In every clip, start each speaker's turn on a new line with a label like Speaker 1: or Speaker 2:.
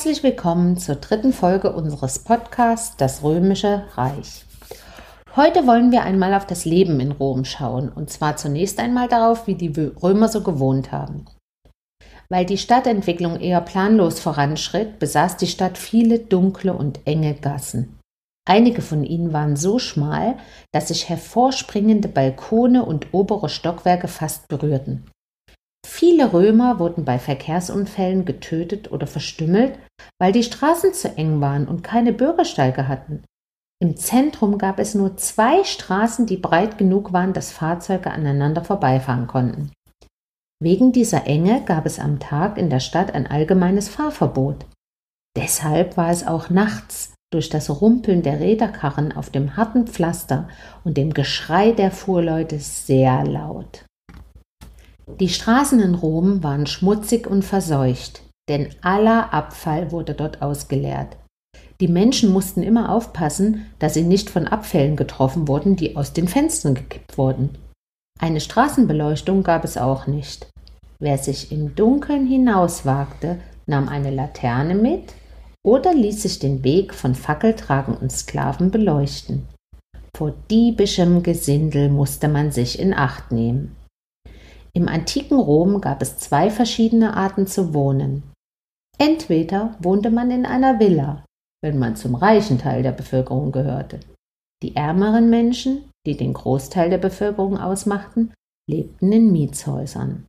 Speaker 1: Herzlich willkommen zur dritten Folge unseres Podcasts Das Römische Reich. Heute wollen wir einmal auf das Leben in Rom schauen und zwar zunächst einmal darauf, wie die Römer so gewohnt haben. Weil die Stadtentwicklung eher planlos voranschritt, besaß die Stadt viele dunkle und enge Gassen. Einige von ihnen waren so schmal, dass sich hervorspringende Balkone und obere Stockwerke fast berührten. Viele Römer wurden bei Verkehrsunfällen getötet oder verstümmelt, weil die Straßen zu eng waren und keine Bürgersteige hatten. Im Zentrum gab es nur zwei Straßen, die breit genug waren, dass Fahrzeuge aneinander vorbeifahren konnten. Wegen dieser Enge gab es am Tag in der Stadt ein allgemeines Fahrverbot. Deshalb war es auch nachts durch das Rumpeln der Räderkarren auf dem harten Pflaster und dem Geschrei der Fuhrleute sehr laut. Die Straßen in Rom waren schmutzig und verseucht, denn aller Abfall wurde dort ausgeleert. Die Menschen mussten immer aufpassen, dass sie nicht von Abfällen getroffen wurden, die aus den Fenstern gekippt wurden. Eine Straßenbeleuchtung gab es auch nicht. Wer sich im Dunkeln hinauswagte, nahm eine Laterne mit oder ließ sich den Weg von fackeltragenden Sklaven beleuchten. Vor diebischem Gesindel musste man sich in Acht nehmen. Im antiken Rom gab es zwei verschiedene Arten zu wohnen. Entweder wohnte man in einer Villa, wenn man zum reichen Teil der Bevölkerung gehörte. Die ärmeren Menschen, die den Großteil der Bevölkerung ausmachten, lebten in Mietshäusern.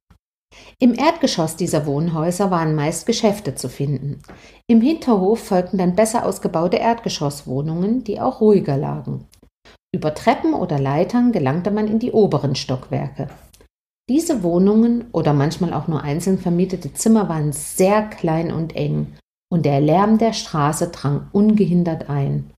Speaker 1: Im Erdgeschoss dieser Wohnhäuser waren meist Geschäfte zu finden. Im Hinterhof folgten dann besser ausgebaute Erdgeschosswohnungen, die auch ruhiger lagen. Über Treppen oder Leitern gelangte man in die oberen Stockwerke. Diese Wohnungen oder manchmal auch nur einzeln vermietete Zimmer waren sehr klein und eng und der Lärm der Straße drang ungehindert ein.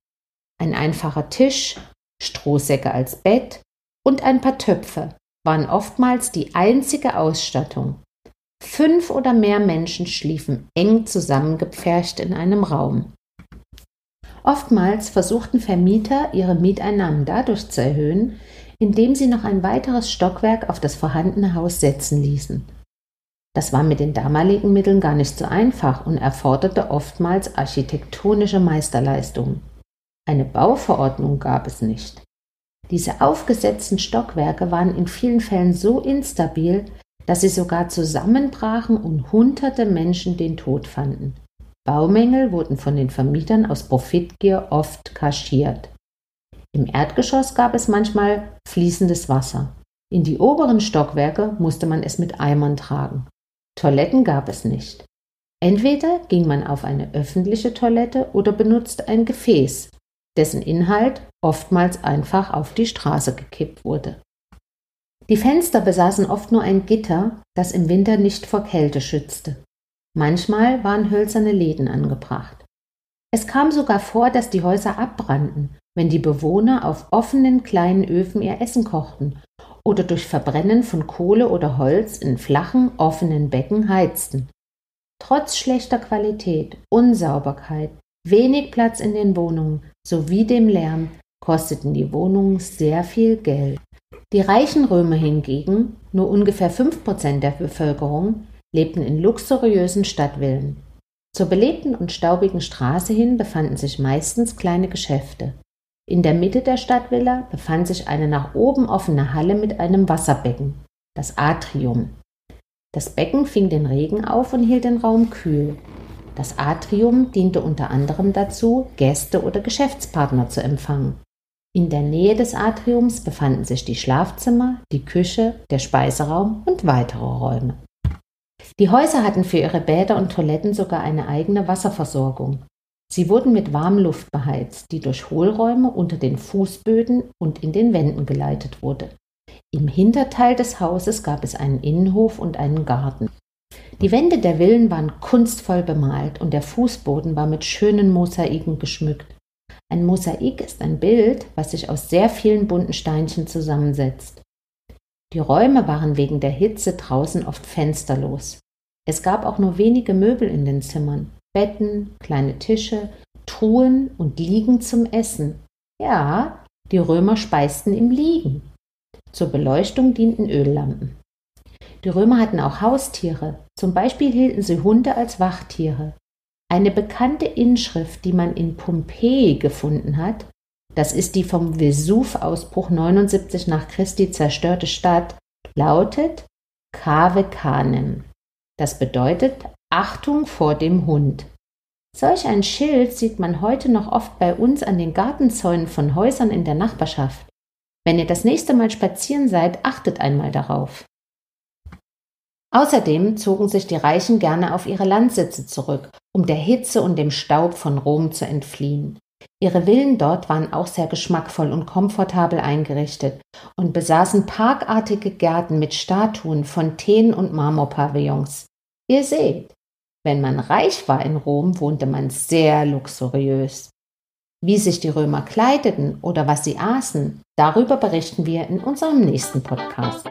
Speaker 1: Ein einfacher Tisch, Strohsäcke als Bett und ein paar Töpfe waren oftmals die einzige Ausstattung. Fünf oder mehr Menschen schliefen eng zusammengepfercht in einem Raum. Oftmals versuchten Vermieter, ihre Mieteinnahmen dadurch zu erhöhen, indem sie noch ein weiteres Stockwerk auf das vorhandene Haus setzen ließen. Das war mit den damaligen Mitteln gar nicht so einfach und erforderte oftmals architektonische Meisterleistungen. Eine Bauverordnung gab es nicht. Diese aufgesetzten Stockwerke waren in vielen Fällen so instabil, dass sie sogar zusammenbrachen und hunderte Menschen den Tod fanden. Baumängel wurden von den Vermietern aus Profitgier oft kaschiert. Im Erdgeschoss gab es manchmal fließendes Wasser. In die oberen Stockwerke musste man es mit Eimern tragen. Toiletten gab es nicht. Entweder ging man auf eine öffentliche Toilette oder benutzte ein Gefäß, dessen Inhalt oftmals einfach auf die Straße gekippt wurde. Die Fenster besaßen oft nur ein Gitter, das im Winter nicht vor Kälte schützte. Manchmal waren hölzerne Läden angebracht. Es kam sogar vor, dass die Häuser abbrannten wenn die Bewohner auf offenen kleinen Öfen ihr Essen kochten oder durch Verbrennen von Kohle oder Holz in flachen, offenen Becken heizten. Trotz schlechter Qualität, Unsauberkeit, wenig Platz in den Wohnungen sowie dem Lärm kosteten die Wohnungen sehr viel Geld. Die reichen Römer hingegen, nur ungefähr fünf Prozent der Bevölkerung, lebten in luxuriösen Stadtvillen. Zur belebten und staubigen Straße hin befanden sich meistens kleine Geschäfte. In der Mitte der Stadtvilla befand sich eine nach oben offene Halle mit einem Wasserbecken, das Atrium. Das Becken fing den Regen auf und hielt den Raum kühl. Das Atrium diente unter anderem dazu, Gäste oder Geschäftspartner zu empfangen. In der Nähe des Atriums befanden sich die Schlafzimmer, die Küche, der Speiseraum und weitere Räume. Die Häuser hatten für ihre Bäder und Toiletten sogar eine eigene Wasserversorgung. Sie wurden mit Warmluft beheizt, die durch Hohlräume unter den Fußböden und in den Wänden geleitet wurde. Im Hinterteil des Hauses gab es einen Innenhof und einen Garten. Die Wände der Villen waren kunstvoll bemalt und der Fußboden war mit schönen Mosaiken geschmückt. Ein Mosaik ist ein Bild, was sich aus sehr vielen bunten Steinchen zusammensetzt. Die Räume waren wegen der Hitze draußen oft fensterlos. Es gab auch nur wenige Möbel in den Zimmern. Betten, kleine Tische, Truhen und Liegen zum Essen. Ja, die Römer speisten im Liegen. Zur Beleuchtung dienten Öllampen. Die Römer hatten auch Haustiere. Zum Beispiel hielten sie Hunde als Wachtiere. Eine bekannte Inschrift, die man in Pompeji gefunden hat, das ist die vom Vesuv-Ausbruch 79 nach Christi zerstörte Stadt, lautet Cave Canem. Das bedeutet Achtung vor dem Hund. Solch ein Schild sieht man heute noch oft bei uns an den Gartenzäunen von Häusern in der Nachbarschaft. Wenn ihr das nächste Mal spazieren seid, achtet einmal darauf. Außerdem zogen sich die Reichen gerne auf ihre Landsitze zurück, um der Hitze und dem Staub von Rom zu entfliehen. Ihre Villen dort waren auch sehr geschmackvoll und komfortabel eingerichtet und besaßen parkartige Gärten mit Statuen, Fontänen und Marmorpavillons. Ihr seht, wenn man reich war in Rom, wohnte man sehr luxuriös. Wie sich die Römer kleideten oder was sie aßen, darüber berichten wir in unserem nächsten Podcast.